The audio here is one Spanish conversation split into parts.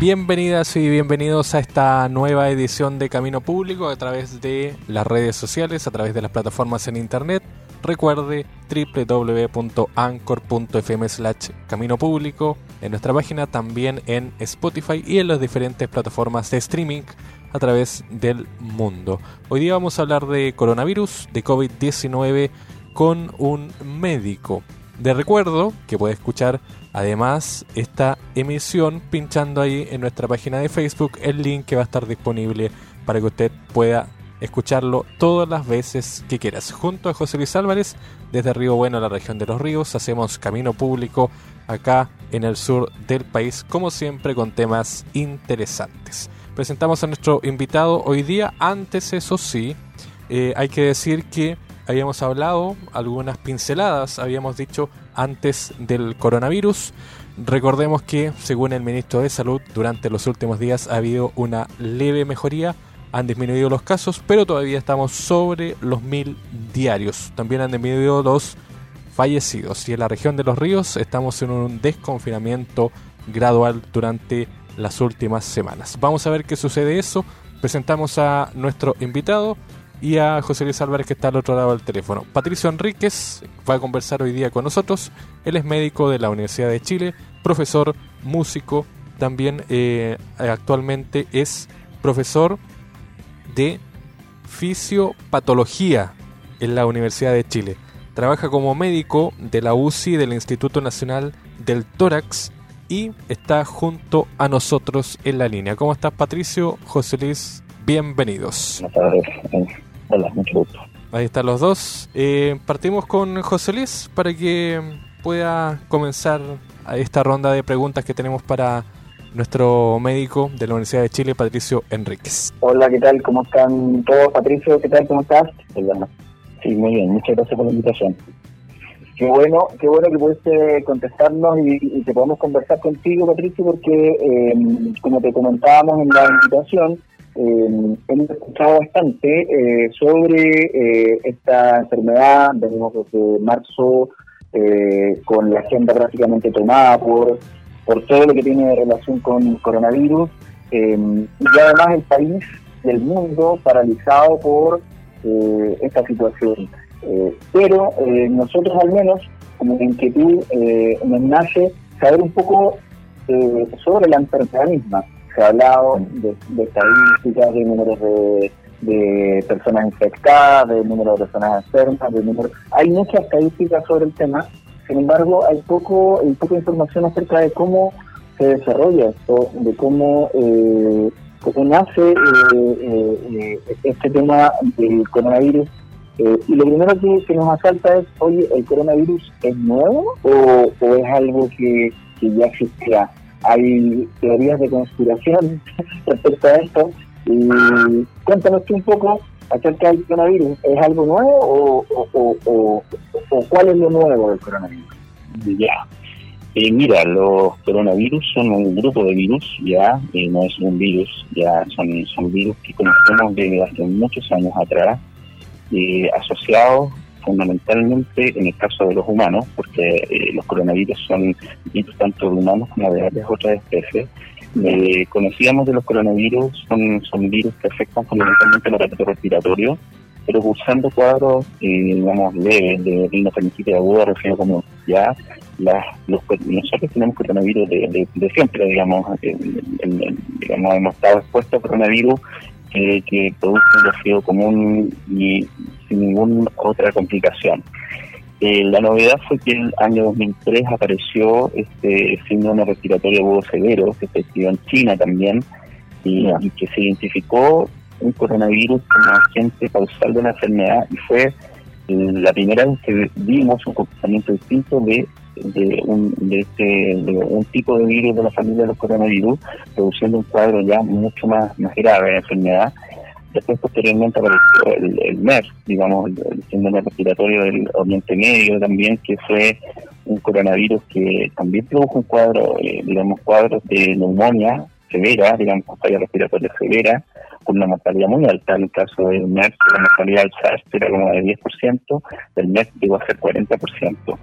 Bienvenidas y bienvenidos a esta nueva edición de Camino Público a través de las redes sociales, a través de las plataformas en internet. Recuerde www.anchor.fm slash Camino Público, en nuestra página también en Spotify y en las diferentes plataformas de streaming a través del mundo. Hoy día vamos a hablar de coronavirus, de COVID-19 con un médico. De recuerdo que puede escuchar además esta emisión pinchando ahí en nuestra página de Facebook el link que va a estar disponible para que usted pueda escucharlo todas las veces que quieras. Junto a José Luis Álvarez, desde Río Bueno, la región de los ríos, hacemos camino público acá en el sur del país, como siempre con temas interesantes. Presentamos a nuestro invitado hoy día, antes eso sí, eh, hay que decir que habíamos hablado, algunas pinceladas habíamos dicho antes del coronavirus. Recordemos que, según el ministro de Salud, durante los últimos días ha habido una leve mejoría, han disminuido los casos, pero todavía estamos sobre los mil diarios. También han disminuido los fallecidos y en la región de los ríos estamos en un desconfinamiento gradual durante las últimas semanas. Vamos a ver qué sucede eso. Presentamos a nuestro invitado, y a José Luis Álvarez que está al otro lado del teléfono. Patricio Enríquez va a conversar hoy día con nosotros. Él es médico de la Universidad de Chile, profesor, músico, también eh, actualmente es profesor de fisiopatología en la Universidad de Chile. Trabaja como médico de la UCI del Instituto Nacional del Tórax y está junto a nosotros en la línea. ¿Cómo estás Patricio? José Luis, bienvenidos. Hola, mucho gusto. Ahí están los dos. Eh, partimos con José Luis para que pueda comenzar esta ronda de preguntas que tenemos para nuestro médico de la Universidad de Chile, Patricio Enríquez. Hola, ¿qué tal? ¿Cómo están todos? Patricio, ¿qué tal? ¿Cómo estás? Sí, muy bien. Muchas gracias por la invitación. Qué bueno, qué bueno que pudiste contestarnos y, que podamos conversar contigo, Patricio, porque eh, como te comentábamos en la invitación, eh, hemos escuchado bastante eh, sobre eh, esta enfermedad, venimos desde marzo eh, con la agenda prácticamente tomada por, por todo lo que tiene relación con coronavirus. Y además el país y el mundo paralizado por esta situación. pero nosotros al menos, como inquietud, nos nace saber un poco sobre la enfermedad misma se ha hablado de, estadísticas, de números de, personas infectadas, de número de personas enfermas, de número... Hay muchas estadísticas sobre el tema, sin embargo hay poco, hay poca información acerca de cómo se desarrolla esto, de cómo, eh, nace eh, eh, este tema del coronavirus. y lo primero que, nos asalta es, oye, ¿el coronavirus es nuevo o, es algo que, que ya existía? Hay teorías de conspiración respecto a esto. Y cuéntanos tú un poco acerca del coronavirus. ¿Es algo nuevo o, o, cuál es lo nuevo del coronavirus? Ya. Eh, mira, los coronavirus son un grupo de virus, ya, eh, no es un virus, ya son, son virus que conocemos desde hace muchos años atrás, eh, asociados fundamentalmente en el caso de los humanos, porque eh, los coronavirus son virus tanto de humanos como de varias otras especies. Eh, conocíamos de los coronavirus, son, son virus que afectan fundamentalmente el aparato respiratorio, pero cursando cuadros, eh, digamos, leves de de aguda, refiero como ya, las, los, nosotros tenemos coronavirus de, de, siempre, digamos, digamos, hemos estado expuestos a coronavirus que produce un resfriado común y sin ninguna otra complicación. Eh, la novedad fue que en el año 2003 apareció este síndrome respiratorio agudo severo, que se estudió en China también, y, que se identificó un coronavirus como agente causal de la enfermedad, y fue la primera vez que vimos un comportamiento distinto de de un, de, este, de un tipo de virus de la familia de los coronavirus, produciendo un cuadro ya mucho más, más grave de enfermedad. Después, posteriormente, apareció el, el MERS, digamos, el, síndrome respiratorio del Oriente Medio también, que fue un coronavirus que también produjo un cuadro, eh, digamos, cuadros de neumonía severa, digamos, falla respiratoria severa, con una mortalidad muy alta. En el caso del MERS, la mortalidad del SARS era como de 10%, del MERS llegó a ser 40%.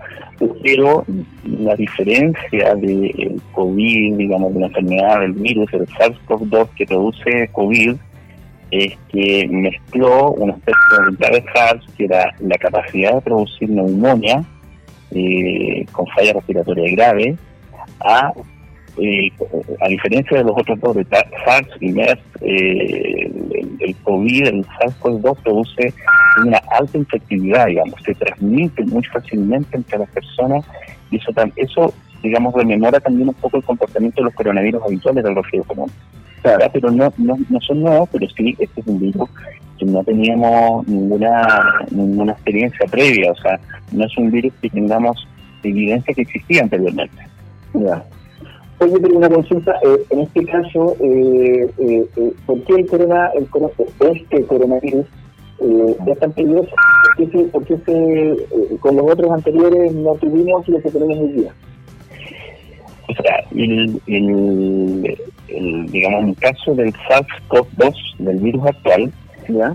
Pero la diferencia del COVID, digamos, de la enfermedad del virus, el SARS-CoV-2 que produce COVID, es que mezcló una especie de SARS, que era la capacidad de producir neumonía eh, con falla respiratoria grave, a eh, a diferencia de los otros dos, de SARS y MERS, eh, el, COVID, el SARS-CoV-2 produce una alta infectividad, digamos, se transmite muy fácilmente entre las personas y eso, eso digamos, rememora también un poco el comportamiento de los coronavirus habituales del resfriado común. Pero no, no, no son nuevos, pero sí, este es un virus que no teníamos ninguna ninguna experiencia previa, o sea, no es un virus que tengamos evidencia que existía anteriormente. Oye, pero una consulta, eh, en este caso, eh, eh, eh, ¿por qué el, corona, el este coronavirus es tan peligroso? ¿Por qué, se, con los otros anteriores no tuvimos lo que tenemos hoy día? O sea, el, el, el, digamos, el caso del SARS-CoV-2, del virus actual, ¿Ya?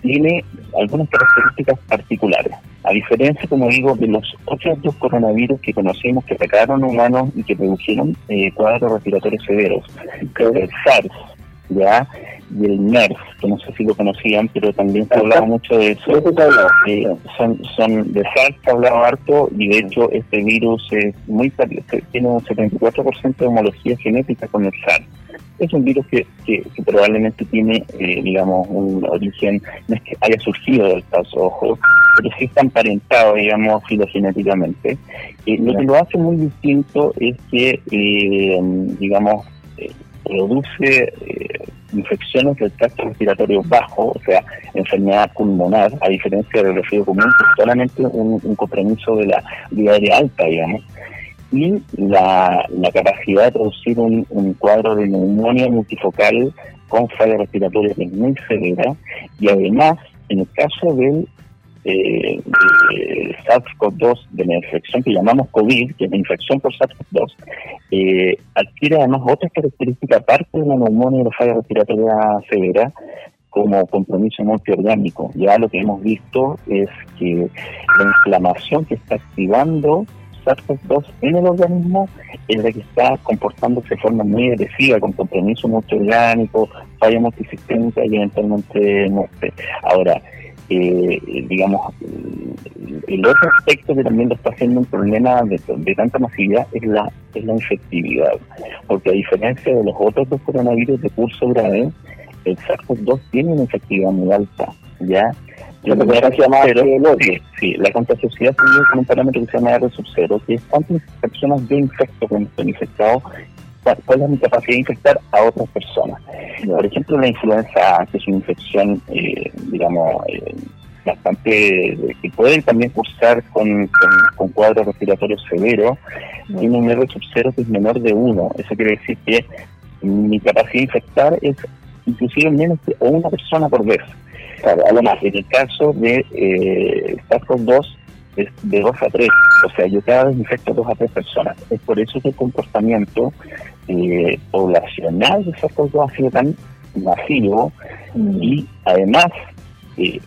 tiene algunas características particulares. A diferencia, como digo, de los otros dos coronavirus que conocimos que atacaron humanos y que produjeron eh, cuadros respiratorios severos, el SARS, ¿ya? y el MERS, que no sé si lo conocían, pero también se hablaba mucho de eso. Eh, son, son de SARS se ha hablado harto y de hecho este virus es muy tiene un 74% de homología genética con el SARS es un virus que, que, probablemente tiene, eh, digamos, un origen, no es que haya surgido del caso, ojo, pero sí está emparentado, digamos, filogenéticamente. Eh, lo que lo hace muy distinto es que, eh, digamos, produce infecciones del tracto respiratorio bajo, o sea, enfermedad pulmonar, a diferencia del resfriado común, que es solamente un, compromiso de la vía aérea alta, digamos. Y la, capacidad de producir un, cuadro de neumonía multifocal con falla respiratoria que es muy severa y además en el caso del eh, SARS-CoV-2 de la infección que llamamos COVID, que es la infección por SARS-CoV-2, eh, adquiere además otras características aparte de la neumonía y la falla respiratoria severa, como compromiso multiorgánico. Ya lo que hemos visto es que la inflamación que está activando SARS-CoV-2 en el organismo es la que está comportándose de forma muy agresiva, con compromiso multiorgánico, falla multisistémica y eventualmente muerte. Ahora, eh, digamos, el otro aspecto que también lo está haciendo un problema de, tanta masividad es la, es la infectividad, porque a diferencia de los otros dos coronavirus de curso grave, el SARS-CoV-2 tiene una infectividad muy alta, ¿ya? La sí, sí, la contagiosidad tiene con un parámetro que se llama R sub 0, que es cuántas personas yo infecto cuando estoy infectado, cuál es mi capacidad de infectar a otras personas. Por ejemplo, la influenza A, que es una infección, eh, digamos, eh, bastante, que puede también cursar con, con, cuadros respiratorios severos, tiene un R sub 0 que es menor de 1. Eso quiere decir que mi capacidad de infectar es inclusive menos de una persona por vez. Claro, además, en el caso de eh, SARS-CoV-2 es de 2 a 3, o sea, yo cada vez infecto 2 a 3 personas. Es por eso que el comportamiento eh, poblacional de SARS-CoV-2 ha sido tan masivo mm. y además eh,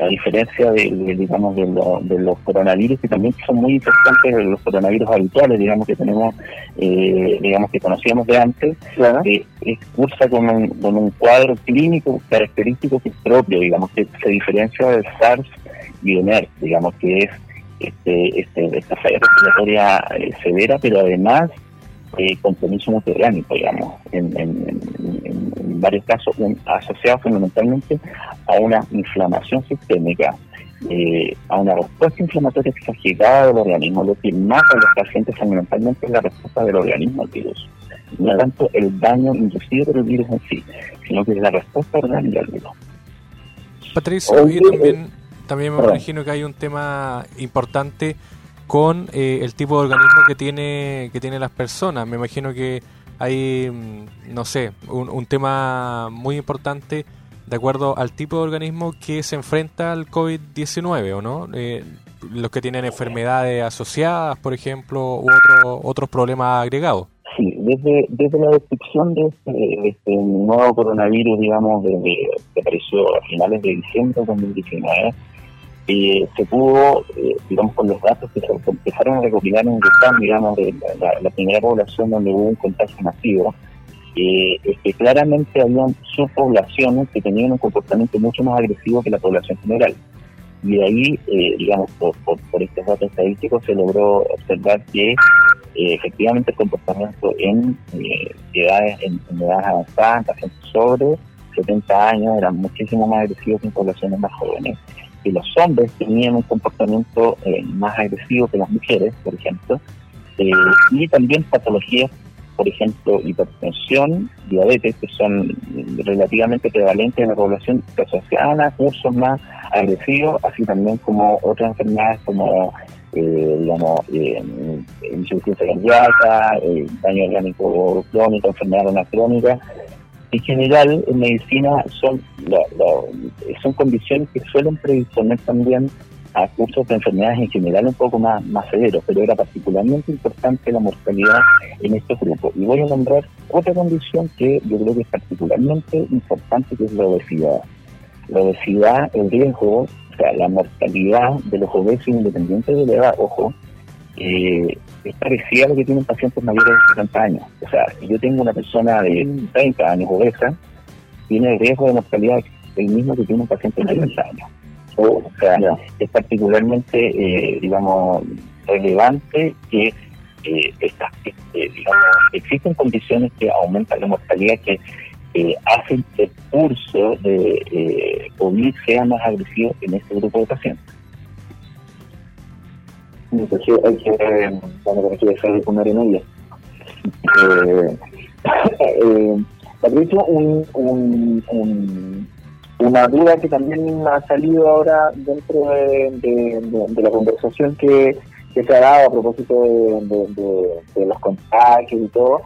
a diferencia de, digamos de, los coronavirus que también son muy importantes de los coronavirus habituales digamos que tenemos eh, digamos que conocíamos de antes que cursa con un, con un cuadro clínico característico que es propio digamos que se diferencia del SARS MERS digamos que es este, este esta falla respiratoria eh, severa pero además eh, compromiso multiorgánico, digamos, en, varios casos asociado fundamentalmente a una inflamación sistémica, eh, a una respuesta inflamatoria exagerada del organismo. Lo que mata a los pacientes fundamentalmente es la respuesta del organismo al virus. No tanto el daño inducido por el virus en sí, sino que es la respuesta orgánica al virus. Patricio, también, también me imagino que hay un tema importante con eh, el tipo de organismo que tiene que tienen las personas. Me imagino que hay, mm, no sé, un, tema muy importante de acuerdo al tipo de organismo que se enfrenta al COVID-19, ¿o no? Eh, los que tienen enfermedades asociadas, por ejemplo, u otro, otros problemas agregados. Sí, desde, desde la descripción de este, este nuevo coronavirus, digamos, desde que apareció a finales de diciembre de 2019, eh, se pudo, eh, digamos, con los datos que se empezaron a recopilar en el digamos, de la, primera población donde hubo un contagio masivo, eh, es que claramente había subpoblaciones que tenían un comportamiento mucho más agresivo que la población general. Y de ahí, eh, digamos, por, por, estos datos estadísticos se logró observar que efectivamente el comportamiento en edades, en, edades avanzadas, pacientes sobre 70 años, eran muchísimo más agresivos que en poblaciones más jóvenes que los hombres tenían un comportamiento eh, más agresivo que las mujeres, por ejemplo, eh, y también patologías, por ejemplo, hipertensión, diabetes, que son relativamente prevalentes en la población, que cursos más agresivos, así también como otras enfermedades como eh, digamos, eh, insuficiencia cardíaca, eh, daño orgánico crónico, enfermedad crónica, en general en medicina son, son condiciones que suelen predisponer también a cursos de enfermedades en general un poco más, más severos, pero era particularmente importante la mortalidad en estos grupos. Y voy a nombrar otra condición que yo creo que es particularmente importante, que es la obesidad. La obesidad, el riesgo, o sea, la mortalidad de los obesos independientes de la edad, ojo, eh, es parecida a lo que tienen pacientes mayores de 60 años. O sea, si yo tengo una persona de 30 años obesa, tiene el riesgo de mortalidad el mismo que tiene un paciente de 60 años. O, sea, es particularmente, eh, digamos, relevante que eh, eh, existen condiciones que aumentan la mortalidad que hacen que el curso de COVID sea más agresivo en este grupo de pacientes entonces hay que, que poner en ella. Patricio, un, un, un, una duda que también ha salido ahora dentro de, la conversación que, que, se ha dado a propósito de, los contagios y todo,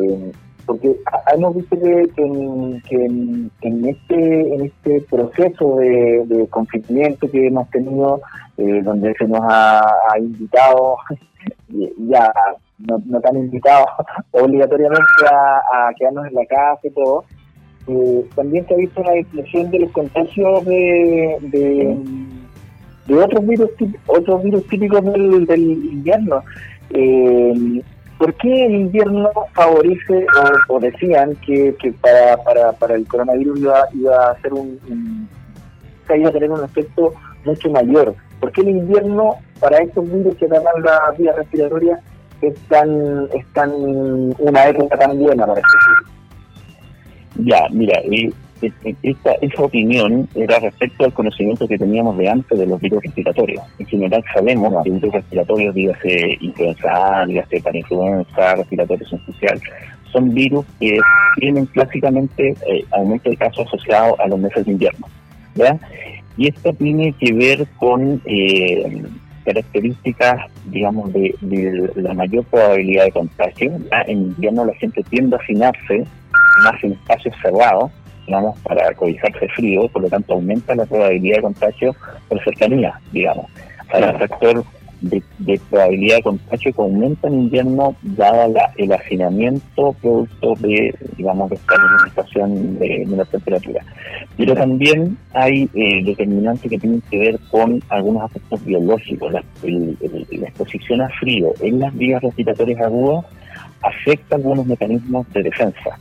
eh, porque hemos visto que, que, en, este en este proceso de confinamiento que hemos tenido eh, donde se nos ha, invitado, ya no, no tan invitado obligatoriamente a, quedarnos en la casa y todo, eh, también se ha visto una disminución de los contagios de, de, otros virus otros virus típicos del, invierno. Eh, ¿Por qué el invierno favorece, o, decían que, que para, para, para el coronavirus iba, iba a ser un, un iba a tener un efecto mucho mayor? ¿Por qué el invierno para estos virus que atacan la vía respiratoria es tan, es tan una época tan buena para este? Ya, mira, esta, esa opinión era respecto al conocimiento que teníamos de antes de los virus respiratorios. En general sabemos que virus respiratorios, dígase influenza A, dígase parainfluenza, respiratorio especial, son virus que tienen clásicamente eh, aumento de casos asociados a los meses de invierno. ¿ya? Y esto tiene que ver con eh, características, digamos, de, la mayor probabilidad de contagio. En invierno la gente tiende a afinarse más en espacios cerrados, digamos, para cobijarse frío, por lo tanto aumenta la probabilidad de contagio por cercanía, digamos. Hay un factor de, probabilidad de contagio que aumenta en invierno dado el hacinamiento producto de, digamos, de esta limitación de, de la temperatura. Pero también hay eh, determinantes que tienen que ver con algunos aspectos biológicos. La, la exposición a frío en las vías respiratorias agudas afecta algunos mecanismos de defensa.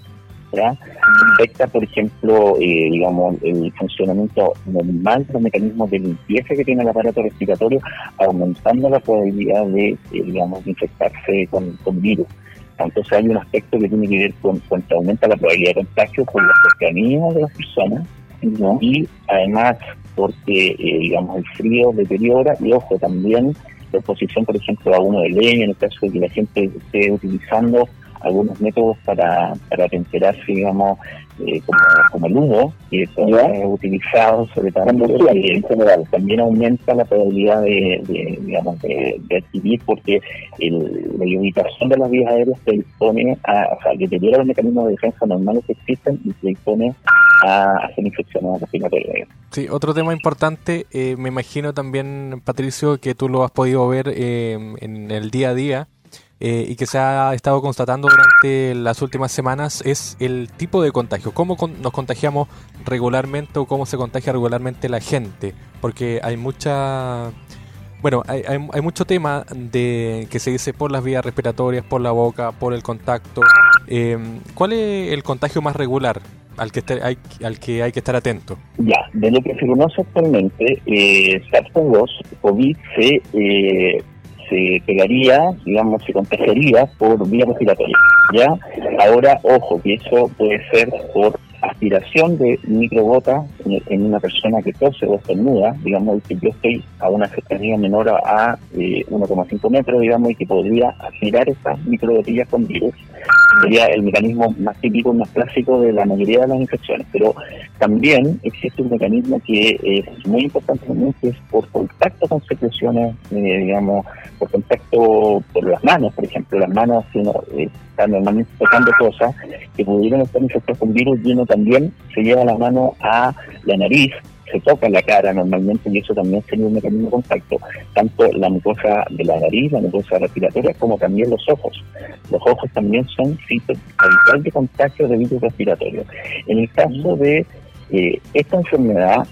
Afecta, por ejemplo, eh, digamos, el funcionamiento normal de los mecanismos de limpieza que tiene el aparato respiratorio, aumentando la probabilidad de, eh, digamos, infectarse con, con virus. Entonces hay un aspecto que tiene que ver con, que aumenta la probabilidad de contagio por la cercanía de las personas y además porque, eh, digamos, el frío deteriora y, ojo, también la exposición, por ejemplo, a uno de leña, en el caso de que la gente esté utilizando algunos métodos para, para temperarse, digamos, eh, como, como, el humo, que es utilizado sobre todo en general. También aumenta la probabilidad de, digamos, de, adquirir porque el, la limitación de las vías aéreas se dispone a, o sea, deteriora los mecanismos de defensa normales que existen y se dispone a hacer infecciones respiratorias. Sí, otro tema importante, eh, me imagino también, Patricio, que tú lo has podido ver eh, en el día a día eh, y que se ha estado constatando durante las últimas semanas es el tipo de contagio. ¿Cómo nos contagiamos regularmente o cómo se contagia regularmente la gente? Porque hay mucha bueno, hay, hay, mucho tema de que se dice por las vías respiratorias, por la boca, por el contacto. Em, ¿Cuál es el contagio más regular al que, hay, al que hay que estar atento? Ya, de lo que se conoce actualmente, eh, SARS-CoV-2, COVID, se, eh, se pegaría, digamos, se contagiaría por vía respiratoria. ¿ya? Ahora, ojo, que eso puede ser por aspiración de microgota en una persona que tose o estornuda, digamos que yo estoy a una cercanía menor a, 1,5 eh, metros, digamos, y que podría aspirar esas microgotillas con virus. Sería el mecanismo más típico, más clásico de la mayoría de las infecciones. Pero también existe un mecanismo que es muy importante también, que es por contacto con secreciones, eh, digamos, por contacto por las manos, por ejemplo, las manos, si uno eh, normalmente tocando cosas que pudieran estar infectadas con virus y uno también se lleva la mano a la nariz, se toca la cara normalmente y eso también sería un mecanismo de contacto, tanto la mucosa de la nariz, la mucosa respiratoria, como también los ojos. Los ojos también son sitios habituales de contagio de virus respiratorio. En el caso de eh, esta enfermedad,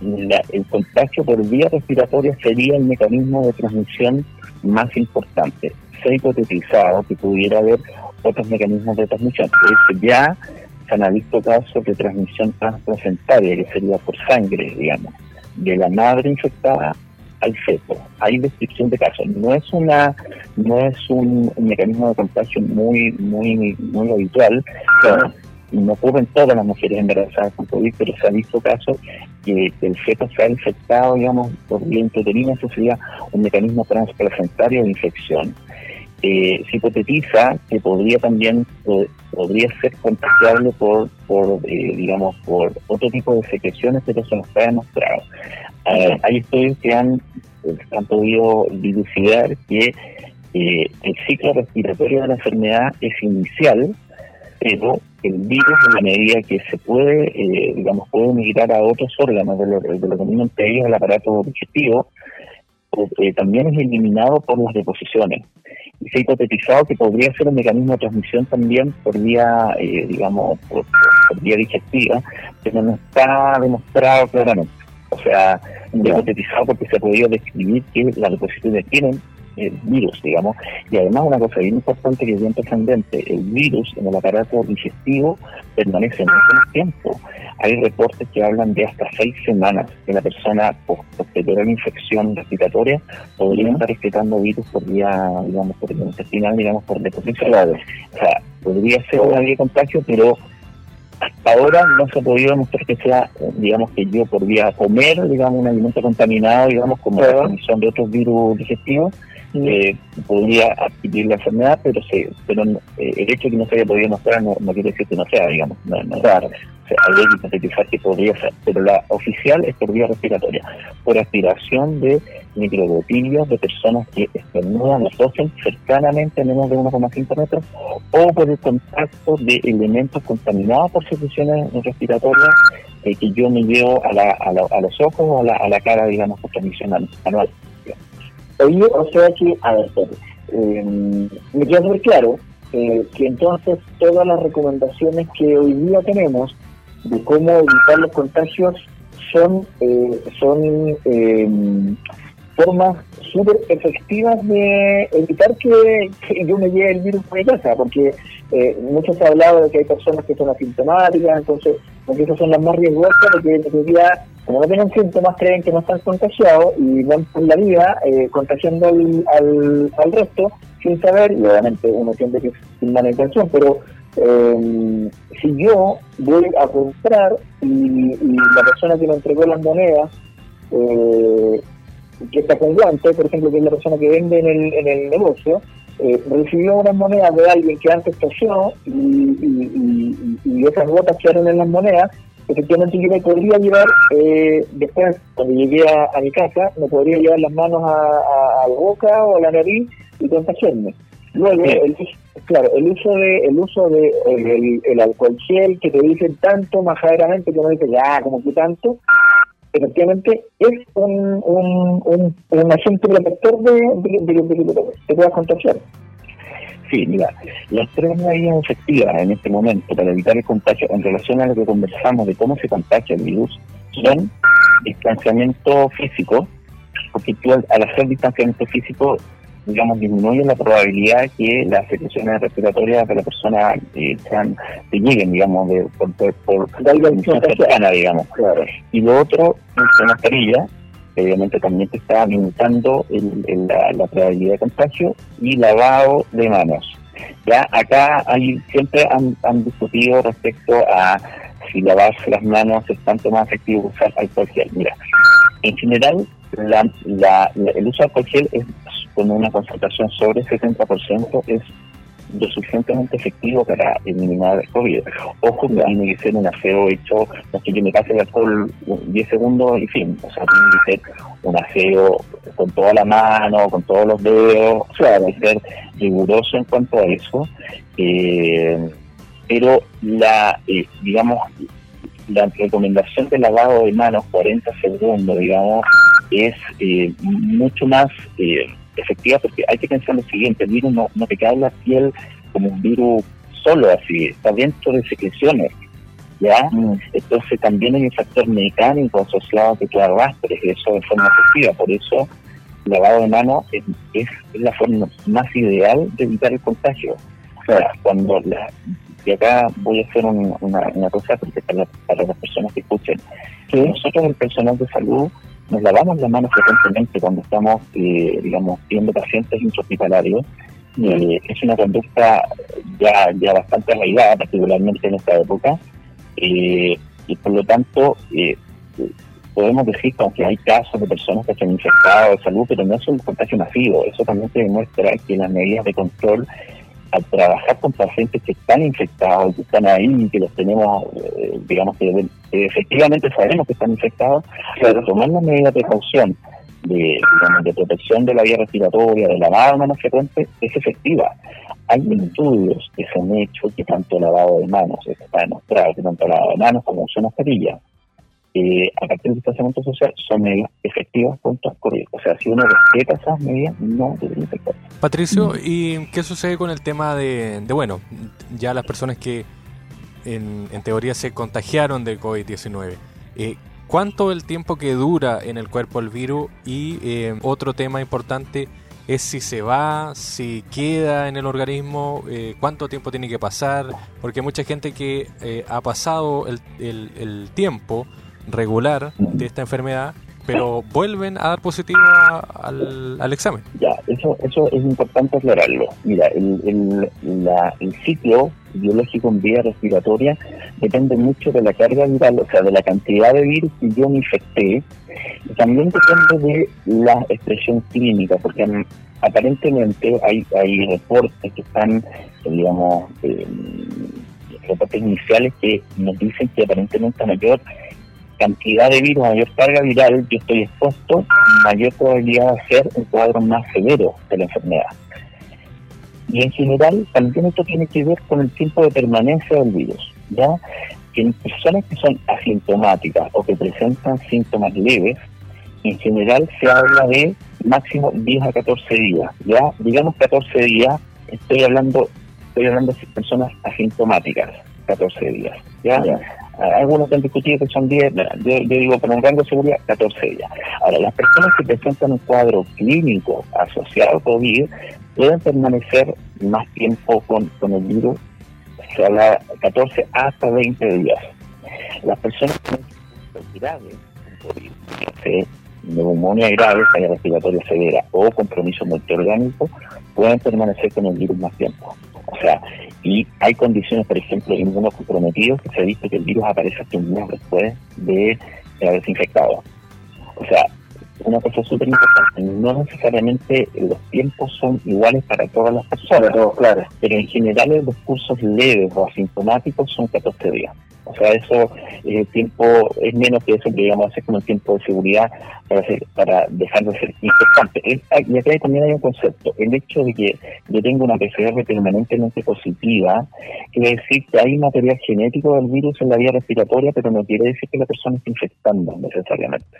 el contagio por vía respiratoria sería el mecanismo de transmisión más importante. Se ha hipotetizado que pudiera haber otros mecanismos de transmisión. ya se visto casos de transmisión transplacentaria, que sería por sangre, digamos, de la madre infectada al feto. Hay descripción de casos. No es una, no es un, mecanismo de contagio muy, muy, muy habitual. no ocurren todas las mujeres embarazadas con COVID, pero se ha visto casos que, el feto se ha infectado, digamos, por vía intrauterina, eso sería un mecanismo transplacentario de infección. Eh, se hipotetiza que podría también podría ser contagiable por, por eh, digamos, por otro tipo de secreciones, pero se nos está demostrado. Eh, hay estudios que han, han podido dilucidar que el ciclo respiratorio de la enfermedad es inicial, pero el virus, en la medida que se puede, digamos, puede migrar a otros órganos del, del organismo, entre ellos el aparato digestivo, también es eliminado por las deposiciones y se ha hipotetizado que podría ser un mecanismo de transmisión también por vía, eh, digamos, por, vía digestiva, pero no está demostrado claramente. O sea, hipotetizado porque se ha podido describir que las deposiciones tienen el virus, digamos. Y además una cosa bien importante que es bien trascendente, el virus en el aparato digestivo permanece mucho tiempo. Hay reportes que hablan de hasta seis semanas que la persona posterior a la infección respiratoria podría estar excretando virus por vía, digamos, por el intestinal, digamos, por deposición. O sea, podría ser una vía de contagio, pero hasta ahora no se ha podido demostrar que sea, digamos, que yo por vía comer, digamos, un alimento contaminado, digamos, como la transmisión de otros virus digestivos, eh, podría adquirir la enfermedad, pero se, pero eh, el hecho de que no se haya podido mostrar no, quiere decir que no sea, digamos. No, no, claro. O sea, hay que sintetizar que podría ser, pero la oficial es por vía respiratoria, por aspiración de microbotillos de personas que estornudan o tosen cercanamente a menos de 1,5 metros, o por el contacto de elementos contaminados por secreciones respiratorias eh, que yo me llevo a, la, a, los ojos o a la, a la cara, digamos, por transmisión anual. Oye, o sea que, a ver, eh, me queda muy claro eh, que entonces todas las recomendaciones que hoy día tenemos de cómo evitar los contagios son, eh, son em, formas súper efectivas de evitar que, yo me lleve el virus a mi casa, porque eh, mucho se ha hablado de que hay personas que son asintomáticas, entonces, porque esas son las más riesgosas, porque en día como no tienen síntomas, creen que no están contagiados y van por la vida eh, contagiando al, resto sin saber, y obviamente uno siente que es sin mala intención, pero eh, si yo voy a comprar y, la persona que me entregó las monedas, eh, que está con guantes, por ejemplo, que es la persona que vende en el, en el negocio, eh, recibió unas monedas de alguien que antes tosió y, y, y, y, esas botas quedaron en las monedas, efectivamente yo me podría llevar, eh, después cuando llegué a, mi casa, me podría llevar las manos a, la boca o a la nariz y contagiarme. Luego, el, claro, el uso de el uso de el, el, alcohol gel que te dicen tanto majaderamente que uno dice ya como que tanto efectivamente es un, un, un, un agente protector de, de, de, de, de que puedas contagiar. Sí, mira, las tres medidas efectivas en este momento para evitar el contagio en relación a lo que conversamos de cómo se contagia el virus son distanciamiento físico, porque tú al, hacer distanciamiento físico, digamos, disminuye la probabilidad de que las secreciones respiratorias de la persona eh, sean, te lleguen, digamos, de, por, por, por cercana, digamos. Claro. Y lo otro, la mascarilla, obviamente también te está limitando el, el, la, la, probabilidad de contagio y lavado de manos. Ya acá hay siempre han, han discutido respecto a si lavarse las manos es tanto más efectivo usar alcohol gel. Mira, en general la, la, el uso de alcohol gel es con una concentración sobre 70% es lo suficientemente efectivo para eliminar el COVID. Ojo que tiene que ser un aseo hecho, no sé que me pase alcohol 10 segundos y fin, o sea, tiene que ser un aseo con toda la mano, con todos los dedos, o sea, debe ser riguroso en cuanto a eso. Eh, pero la, eh, digamos, la recomendación de lavado de manos 40 segundos, digamos, es eh, mucho más eh, efectiva porque hay que pensar lo siguiente, el virus no, no te cae en la piel como un virus solo así, está dentro de secreciones, ¿ya? Mm. Entonces también hay un factor mecánico asociado a que tú arrastres eso de forma efectiva, por eso el lavado de manos es, es, la forma más ideal de evitar el contagio. O sea, cuando la, y acá voy a hacer un, una, una, cosa porque para, para, las personas que escuchen, que nosotros el personal de salud nos lavamos las manos frecuentemente cuando estamos, eh, digamos, viendo pacientes intrahospitalarios. Eh, es una conducta ya, ya bastante arraigada, particularmente en esta época, eh, y por lo tanto eh, podemos decir que aunque hay casos de personas que se han infectado de salud, pero no es un contagio masivo, eso también te demuestra que las medidas de control al trabajar con pacientes que están infectados, que están ahí, que los tenemos, eh, digamos que, que, efectivamente sabemos que están infectados, claro. tomar las medidas de precaución de protección de la vía respiratoria, de lavado de manos frecuente, es efectiva. Hay estudios que se han hecho que tanto lavado de manos, está demostrado que tanto lavado de manos como uso de mascarilla, eh, a partir del distanciamiento social son medidas efectivas contra el COVID. O sea, si uno respeta esas medidas, no debería infectar. Patricio, ¿y qué sucede con el tema de, de bueno, ya las personas que en, en teoría se contagiaron de COVID-19? Eh, ¿Cuánto el tiempo que dura en el cuerpo el virus? Y eh, otro tema importante es si se va, si queda en el organismo, eh, cuánto tiempo tiene que pasar, porque hay mucha gente que eh, ha pasado el, el, el tiempo regular de esta enfermedad, pero vuelven a dar positivo al, al, examen. Ya, eso eso es importante aclararlo. Mira, el, el, la, el ciclo biológico en vía respiratoria depende mucho de la carga viral, o sea, de la cantidad de virus que yo me infecté, y también depende de la expresión clínica, porque aparentemente hay, hay reportes que están, digamos, eh, reportes iniciales que nos dicen que aparentemente a mayor cantidad de virus, mayor carga viral yo estoy expuesto, mayor probabilidad de hacer un cuadro más severo de la enfermedad. Y en general también esto tiene que ver con el tiempo de permanencia del virus, ¿ya? En personas que son asintomáticas o que presentan síntomas leves, en general se habla de máximo 10 a 14 días, ¿ya? Digamos 14 días, estoy hablando estoy hablando de personas asintomáticas, 14 días, ya algunos han discutido que son 10, yo, digo, con un rango de seguridad, 14 días. Ahora, las personas que presentan un cuadro clínico asociado a COVID pueden permanecer más tiempo con, con el virus, se habla 14 hasta 20 días. Las personas tienen graves, COVID, neumonía grave, falla respiratoria severa o compromiso multiorgánico, pueden permanecer con el virus más tiempo. O sea, y hay condiciones, por ejemplo, inmunocomprometidos que se ha visto que el virus aparece hasta un mes después de haberse infectado. O sea, una cosa súper importante, no necesariamente los tiempos son iguales para todas las personas, claro, pero en general los cursos leves o asintomáticos son 14 días. O sea, eso eh, tiempo es menos que eso, que digamos, hacer como el tiempo de seguridad para, para dejar de ser importante. Ah, y acá también hay un concepto. El hecho de que yo tengo una PCR permanentemente positiva, quiere decir que hay material genético del virus en la vía respiratoria, pero no quiere decir que la persona esté infectando necesariamente.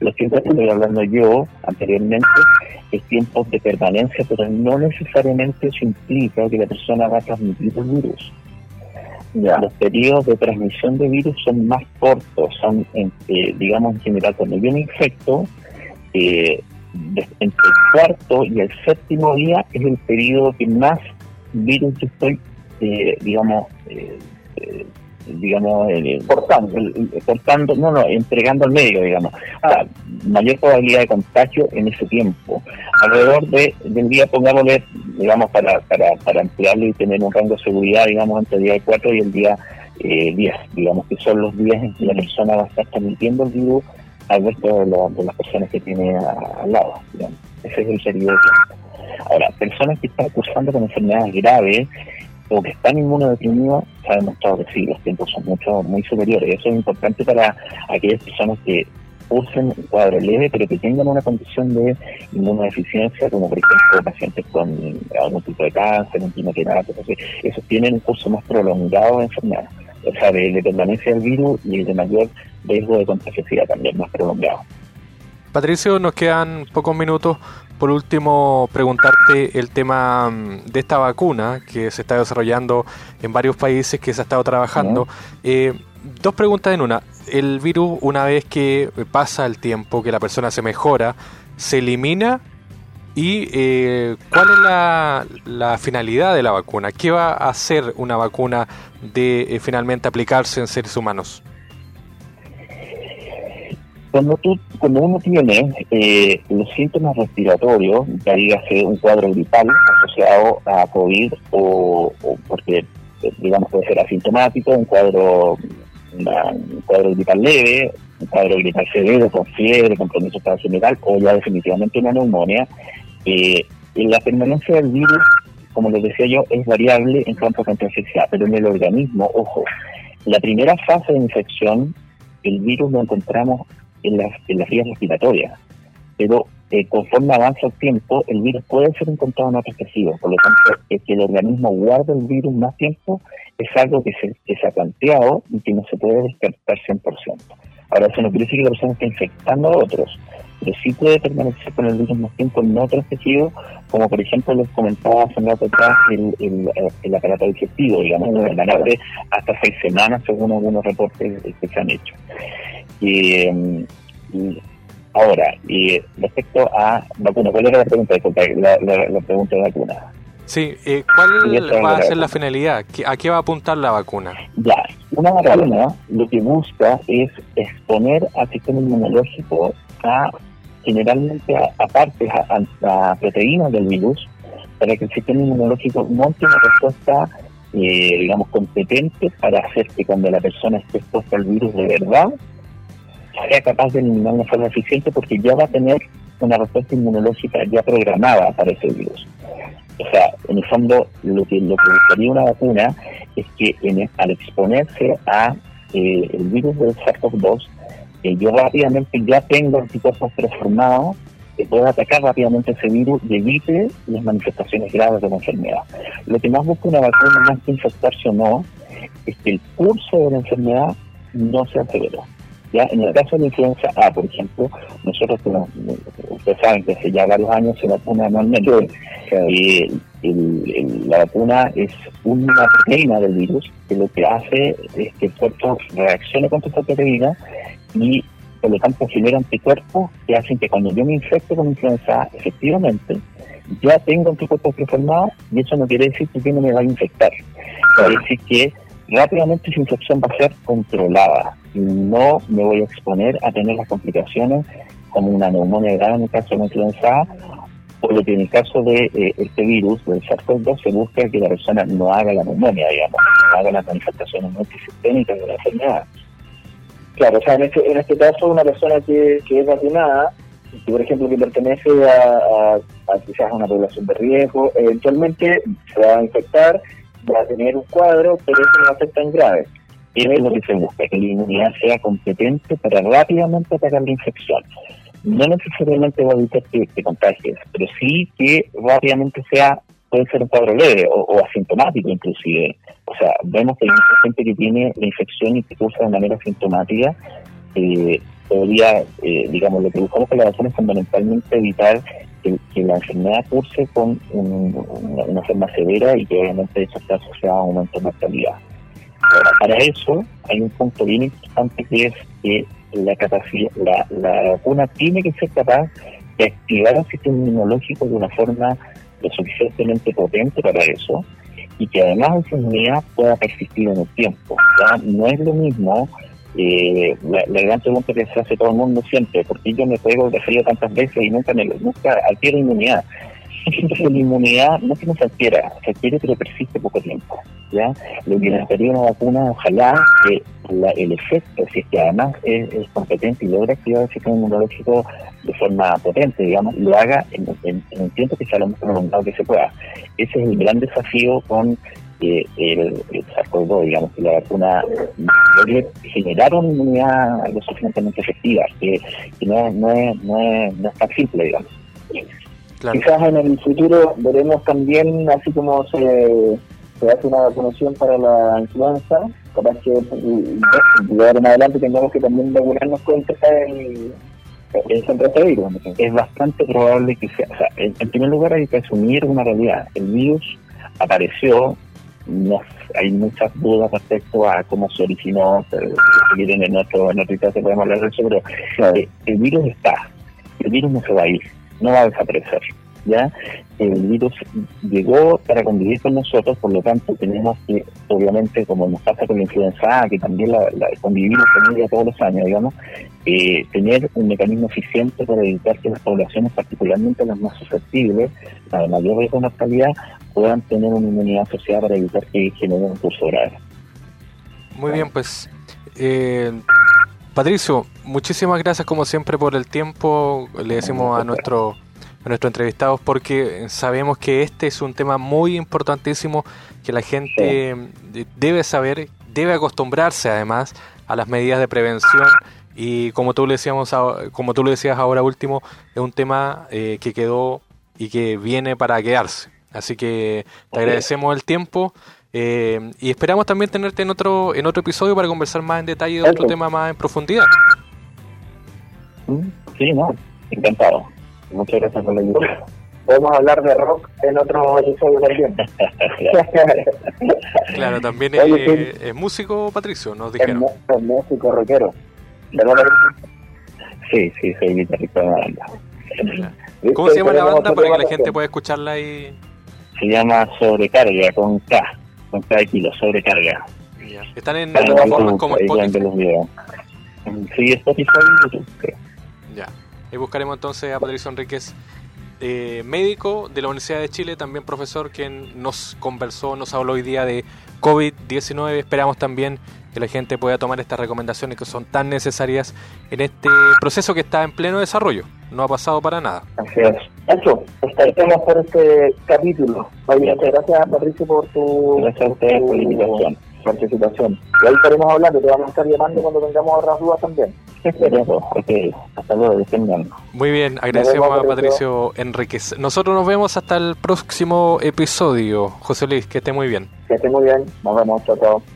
Los tiempos que estoy hablando yo anteriormente es tiempos de permanencia, pero no necesariamente eso implica que la persona va a transmitir el virus. Los periodos de transmisión de virus son más cortos, son, eh, digamos, en general, cuando yo me infecto, eh, entre el cuarto y el séptimo día es el periodo que más virus estoy, eh, digamos, digamos, cortando. no, no, entregando al medio, digamos. Ah. mayor probabilidad de contagio en ese tiempo. Alrededor de, del día, pongámosle, digamos, para, para, para y tener un rango de seguridad, digamos, entre el día 4 y el día eh, 10, digamos, que son los días en que la persona va a estar transmitiendo el virus al resto de, las personas que tiene al lado, digamos. Ese es el periodo. Ahora, personas que están cursando con enfermedades graves, o que están inmunodeprimidos, se ha demostrado que sí, los tiempos son mucho muy superiores. Eso es importante para aquellas personas que usen un cuadro leve, pero que tengan una condición de inmunodeficiencia, como por ejemplo pacientes con algún tipo de cáncer, un quimioterapia, esos tienen un curso más prolongado de enfermedad, o sea, de, permanencia del virus y de mayor riesgo de contagiosidad también más prolongado. Patricio, nos quedan pocos minutos. Por último, preguntarte el tema mm, de esta vacuna que se está desarrollando en varios países que se ha estado trabajando. Eh, dos preguntas en una. El virus, una vez que pasa el tiempo, que la persona se mejora, ¿se elimina? ¿Y eh, cuál es la, finalidad de la vacuna? ¿Qué va a hacer una vacuna de eh, finalmente aplicarse en seres humanos? Cuando, tú, cuando uno tiene eh, los síntomas respiratorios, ya dígase un cuadro gripal asociado a COVID o, porque, digamos, puede ser asintomático, un cuadro, un cuadro gripal leve, un cuadro gripal severo, con fiebre, compromiso para general, o ya definitivamente una neumonía, eh, la permanencia del virus, como les decía yo, es variable en cuanto a contagiosidad, pero en el organismo, ojo, la primera fase de infección, el virus lo encontramos en las, en las vías respiratorias. Pero eh, conforme avanza el tiempo, el virus puede ser encontrado en otros tejidos. Por lo tanto, es que el organismo guarde el virus más tiempo es algo que se, que se ha planteado y que no se puede descartar 100%. Ahora, eso no quiere decir que la persona esté infectando a otros, pero sí puede permanecer con el virus más tiempo en otros tejidos, como por ejemplo les comentaba hace un rato atrás el, el, el aparato digestivo, digamos, hasta seis semanas según algunos reportes que se han hecho. Y, ahora, y respecto a vacuna, ¿cuál era la pregunta? La, la, pregunta de vacuna. Sí, eh, ¿cuál va a ser la finalidad? ¿A qué va a apuntar la vacuna? Ya, una vacuna lo que busca es exponer al sistema inmunológico a generalmente aparte a, a, proteínas del virus para que el sistema inmunológico monte una respuesta eh, digamos competente para hacer que cuando la persona esté expuesta al virus de verdad sea capaz de eliminar de forma eficiente porque ya va a tener una respuesta inmunológica ya programada para ese virus. O sea, en el fondo, lo que, lo que buscaría una vacuna es que al exponerse a eh, el virus del SARS-CoV-2, eh, yo rápidamente ya tengo anticuerpos transformados que pueda atacar rápidamente ese virus y evite las manifestaciones graves de la enfermedad. Lo que más busca una vacuna, más que infectarse o no, es que el curso de la enfermedad no sea severo. En el caso de la influenza A, por ejemplo, nosotros, ustedes saben que hace ya varios años se vacuna anualmente. y la vacuna es una proteína del virus que lo que hace es que el cuerpo reaccione contra esta proteína y por lo tanto genera anticuerpos que hacen que cuando yo me infecto con influenza A, efectivamente, ya tengo anticuerpos preformados y eso no quiere decir que no me va a infectar. Quiere decir que rápidamente esa infección va a ser controlada no me voy a exponer a tener las complicaciones como una neumonía grave en el caso de la influenza o lo que en el caso de eh, este virus, del SARS-CoV-2, se busca que la persona no haga la neumonía, digamos, no haga las manifestaciones multisistémicas de la enfermedad. Claro, o sea, en este, en este caso una persona que, que es vacunada si por ejemplo que pertenece a, quizás a una población de riesgo, eventualmente se va a infectar, va a tener un cuadro, pero eso no va a ser tan grave. Eso es lo que se busca, que la inmunidad sea competente para rápidamente atacar la infección. No necesariamente va a evitar que te contagies, pero sí que rápidamente sea, puede ser un cuadro leve o, asintomático inclusive. O sea, vemos que hay mucha gente que tiene la infección y que cursa de manera asintomática. Eh, podría, eh, digamos, lo que buscamos con la vacuna es fundamentalmente evitar que, la enfermedad curse con una, forma severa y que obviamente eso está asociado a un aumento de mortalidad. Para eso hay un punto bien importante que es que la capacidad, la, la vacuna tiene que ser capaz de activar el sistema inmunológico de una forma lo suficientemente potente para eso y que además esa inmunidad pueda persistir en el tiempo. ¿ya? No es lo mismo eh, la, gran pregunta que se hace todo el mundo siempre, porque yo me pego de frío tantas veces y nunca me nunca adquiero inmunidad. Entonces la inmunidad no que no se adquiera, se adquiere pero persiste poco tiempo. ¿ya? Lo que necesitaría una vacuna, ojalá que el efecto, si es que además es, competente y logra activar el sistema inmunológico de forma potente, digamos, lo haga en, un tiempo que sea lo más prolongado que se pueda. Ese es el gran desafío con eh, el, el SARS-CoV-2, digamos, que la vacuna logre generar una inmunidad lo suficientemente efectiva, que, no, no, es, no, es, no es tan simple, digamos. Quizás en el futuro veremos también, así como se, se hace una vacunación para la influenza, capaz que de ahora en adelante tengamos que también vacunarnos contra el, contra este virus. Es bastante probable que sea, o sea, en, primer lugar hay que asumir una realidad. El virus apareció, no, hay muchas dudas respecto a cómo se originó, pero, en otro, en otro caso podemos hablar de eso, pero eh, el virus está, el virus no se va a ir no va a desaparecer. ¿ya? El virus llegó para convivir con nosotros, por lo tanto tenemos que, obviamente, como nos pasa con la influenza A, que también la, la convivimos con ella todos los años, digamos, eh, tener un mecanismo eficiente para evitar que las poblaciones, particularmente las más susceptibles, la de mayor riesgo de mortalidad, puedan tener una inmunidad asociada para evitar que generen un curso grave. Muy bien, pues eh, Patricio, muchísimas gracias como siempre por el tiempo. Le decimos a nuestro a nuestros entrevistados porque sabemos que este es un tema muy importantísimo que la gente debe saber, debe acostumbrarse además a las medidas de prevención y como tú le decíamos como tú le decías ahora último es un tema eh, que quedó y que viene para quedarse. Así que te agradecemos el tiempo. Eh, y esperamos también tenerte en otro en otro episodio para conversar más en detalle de otro tema más en profundidad. Sí, no, encantado. Muchas gracias por la invitación. Podemos hablar de rock en otro episodio también. claro, también es, músico, Patricio, nos dijeron. Es, músico rockero. Sí, sí, soy guitarrista de la banda. ¿Cómo se llama la banda para que la gente pueda escucharla ahí? Se llama Sobrecarga con K con cada kilo, sobrecarga. ¿Están en plataformas como Spotify? Sí, Spotify y YouTube, Ya. Y buscaremos entonces a Patricio Enríquez, eh, médico de la Universidad de Chile, también profesor, quien nos conversó, nos habló hoy día de COVID-19. Esperamos también que la gente pueda tomar estas recomendaciones que son tan necesarias en este proceso que está en pleno desarrollo. No ha pasado para nada. Así es. Eso, estaremos por este capítulo. Muchas gracias, Patricio, por tu, gracias por participación. Y ahí estaremos hablando, te vamos a estar llamando cuando tengamos otras dudas también. hasta luego, Muy bien, agradecemos a Patricio Enríquez. Nosotros nos vemos hasta el próximo episodio. José Luis, que esté muy bien. Que esté muy bien, nos vemos, chao, chao.